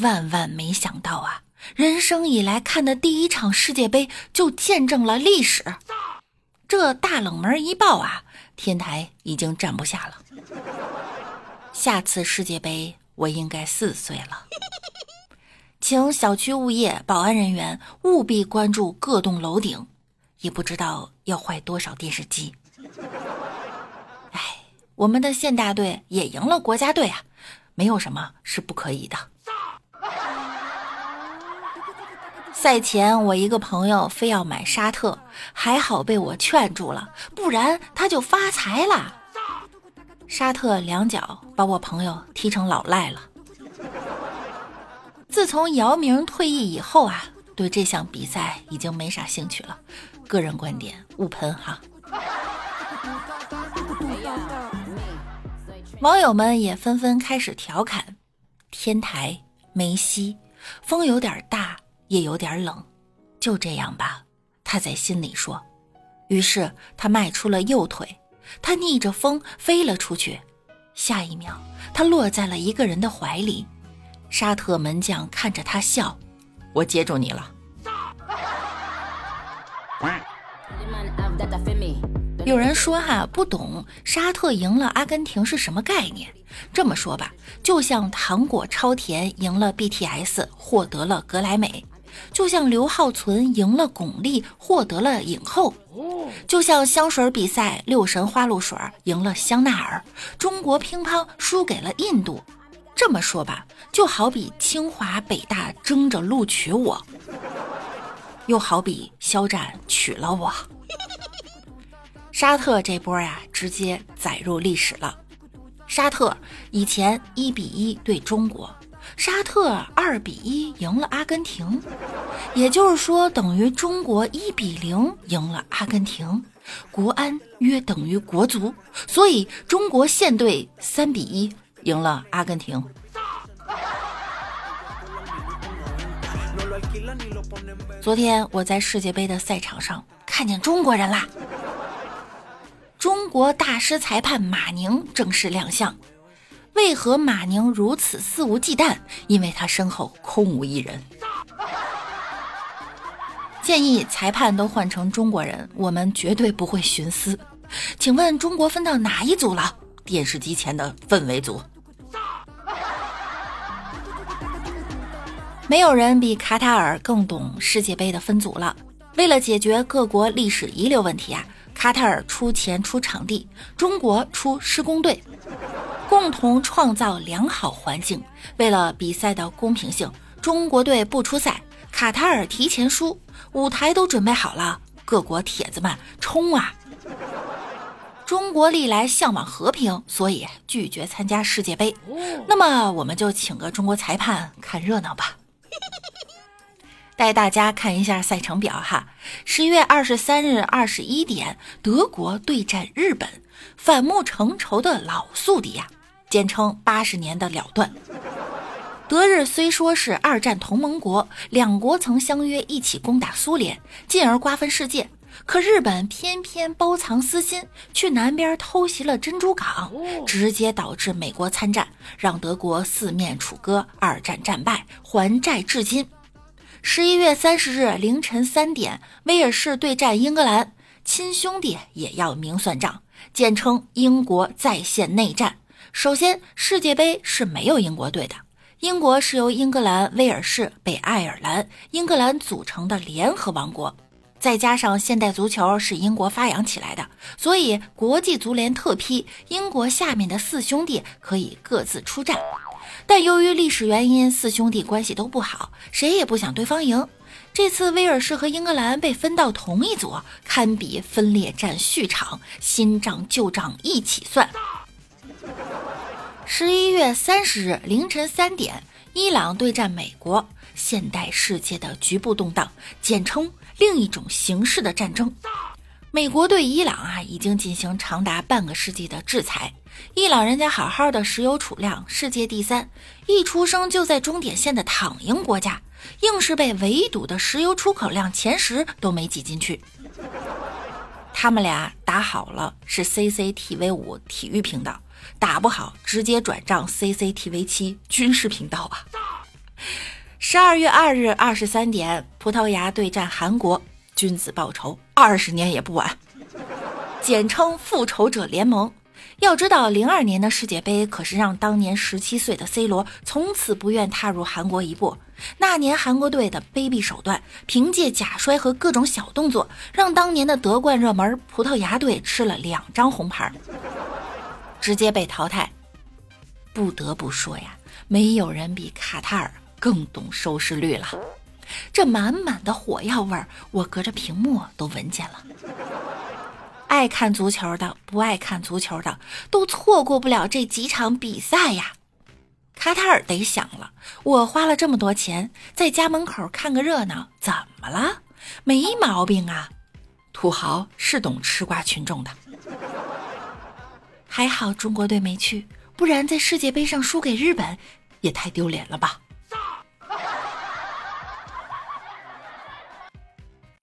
万万没想到啊！人生以来看的第一场世界杯，就见证了历史。这大冷门一爆啊，天台已经站不下了。下次世界杯，我应该四岁了。请小区物业、保安人员务必关注各栋楼顶，也不知道要坏多少电视机。哎，我们的县大队也赢了国家队啊，没有什么是不可以的。赛前，我一个朋友非要买沙特，还好被我劝住了，不然他就发财了。沙特两脚把我朋友踢成老赖了。自从姚明退役以后啊，对这项比赛已经没啥兴趣了。个人观点，勿喷哈。网友们也纷纷开始调侃：天台梅西，风有点大。也有点冷，就这样吧，他在心里说。于是他迈出了右腿，他逆着风飞了出去。下一秒，他落在了一个人的怀里。沙特门将看着他笑：“我接住你了。”有人说哈不懂沙特赢了阿根廷是什么概念？这么说吧，就像糖果超甜赢了 BTS 获得了格莱美。就像刘浩存赢了巩俐，获得了影后；就像香水比赛，六神花露水赢了香奈儿，中国乒乓输给了印度。这么说吧，就好比清华北大争着录取我，又好比肖战娶了我。沙特这波呀，直接载入历史了。沙特以前一比一对中国。沙特二比一赢了阿根廷，也就是说等于中国一比零赢了阿根廷，国安约等于国足，所以中国现队三比一赢了阿根廷。昨天我在世界杯的赛场上看见中国人啦，中国大师裁判马宁正式亮相。为何马宁如此肆无忌惮？因为他身后空无一人。建议裁判都换成中国人，我们绝对不会徇私。请问中国分到哪一组了？电视机前的氛围组。没有人比卡塔尔更懂世界杯的分组了。为了解决各国历史遗留问题啊，卡塔尔出钱出场地，中国出施工队。共同创造良好环境。为了比赛的公平性，中国队不出赛，卡塔尔提前输。舞台都准备好了，各国铁子们冲啊！中国历来向往和平，所以拒绝参加世界杯。那么，我们就请个中国裁判看热闹吧。带大家看一下赛程表哈。十一月二十三日二十一点，德国对战日本，反目成仇的老宿敌呀。简称八十年的了断。德日虽说是二战同盟国，两国曾相约一起攻打苏联，进而瓜分世界。可日本偏偏包藏私心，去南边偷袭了珍珠港，直接导致美国参战，让德国四面楚歌，二战战败，还债至今。十一月三十日凌晨三点，威尔士对战英格兰，亲兄弟也要明算账，简称英国在线内战。首先，世界杯是没有英国队的。英国是由英格兰、威尔士、北爱尔兰、英格兰组成的联合王国，再加上现代足球是英国发扬起来的，所以国际足联特批英国下面的四兄弟可以各自出战。但由于历史原因，四兄弟关系都不好，谁也不想对方赢。这次威尔士和英格兰被分到同一组，堪比分裂战续场，新账旧账一起算。十一月三十日凌晨三点，伊朗对战美国，现代世界的局部动荡，简称另一种形式的战争。美国对伊朗啊，已经进行长达半个世纪的制裁。伊朗人家好好的石油储量世界第三，一出生就在终点线的躺赢国家，硬是被围堵的石油出口量前十都没挤进去。他们俩打好了是 CCTV 五体育频道。打不好，直接转账 CCTV 七军事频道啊！十二月二日二十三点，葡萄牙对战韩国，君子报仇，二十年也不晚。简称复仇者联盟。要知道，零二年的世界杯可是让当年十七岁的 C 罗从此不愿踏入韩国一步。那年韩国队的卑鄙手段，凭借假摔和各种小动作，让当年的夺冠热门葡萄牙队吃了两张红牌，直接被淘汰。不得不说呀，没有人比卡塔尔更懂收视率了。这满满的火药味儿，我隔着屏幕都闻见了。爱看足球的，不爱看足球的，都错过不了这几场比赛呀。卡塔尔得想了，我花了这么多钱在家门口看个热闹，怎么了？没毛病啊。土豪是懂吃瓜群众的。还好中国队没去，不然在世界杯上输给日本，也太丢脸了吧。